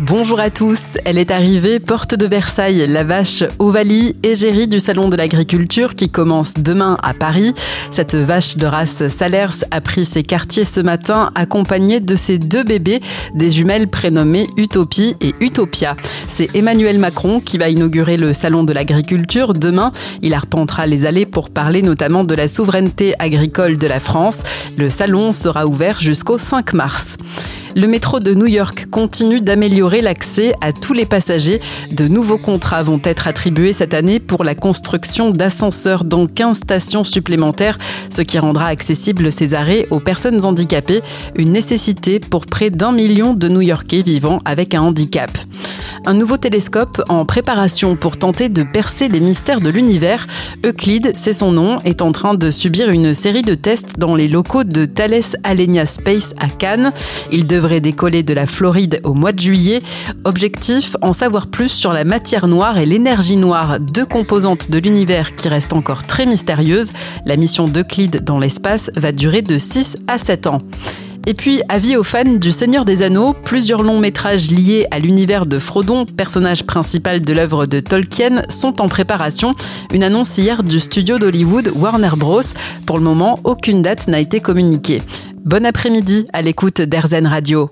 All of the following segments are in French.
Bonjour à tous, elle est arrivée, porte de Versailles, la vache Ovalie, égérie du Salon de l'Agriculture qui commence demain à Paris. Cette vache de race Salers a pris ses quartiers ce matin accompagnée de ses deux bébés, des jumelles prénommées Utopie et Utopia. C'est Emmanuel Macron qui va inaugurer le Salon de l'Agriculture demain. Il arpentera les allées pour parler notamment de la souveraineté agricole de la France. Le salon sera ouvert jusqu'au 5 mars. Le métro de New York continue d'améliorer l'accès à tous les passagers. De nouveaux contrats vont être attribués cette année pour la construction d'ascenseurs dans 15 stations supplémentaires, ce qui rendra accessible ces arrêts aux personnes handicapées, une nécessité pour près d'un million de New-Yorkais vivant avec un handicap. Un nouveau télescope en préparation pour tenter de percer les mystères de l'univers. Euclide, c'est son nom, est en train de subir une série de tests dans les locaux de Thales Alenia Space à Cannes. Il devrait décoller de la Floride au mois de juillet. Objectif, en savoir plus sur la matière noire et l'énergie noire, deux composantes de l'univers qui restent encore très mystérieuses. La mission d'Euclide dans l'espace va durer de 6 à 7 ans. Et puis, avis aux fans du Seigneur des Anneaux, plusieurs longs métrages liés à l'univers de Frodon, personnage principal de l'œuvre de Tolkien, sont en préparation. Une annonce hier du studio d'Hollywood Warner Bros. Pour le moment, aucune date n'a été communiquée. Bon après-midi à l'écoute d'Airzen Radio.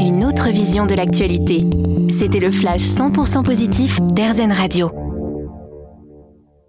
Une autre vision de l'actualité. C'était le flash 100% positif d'Airzen Radio.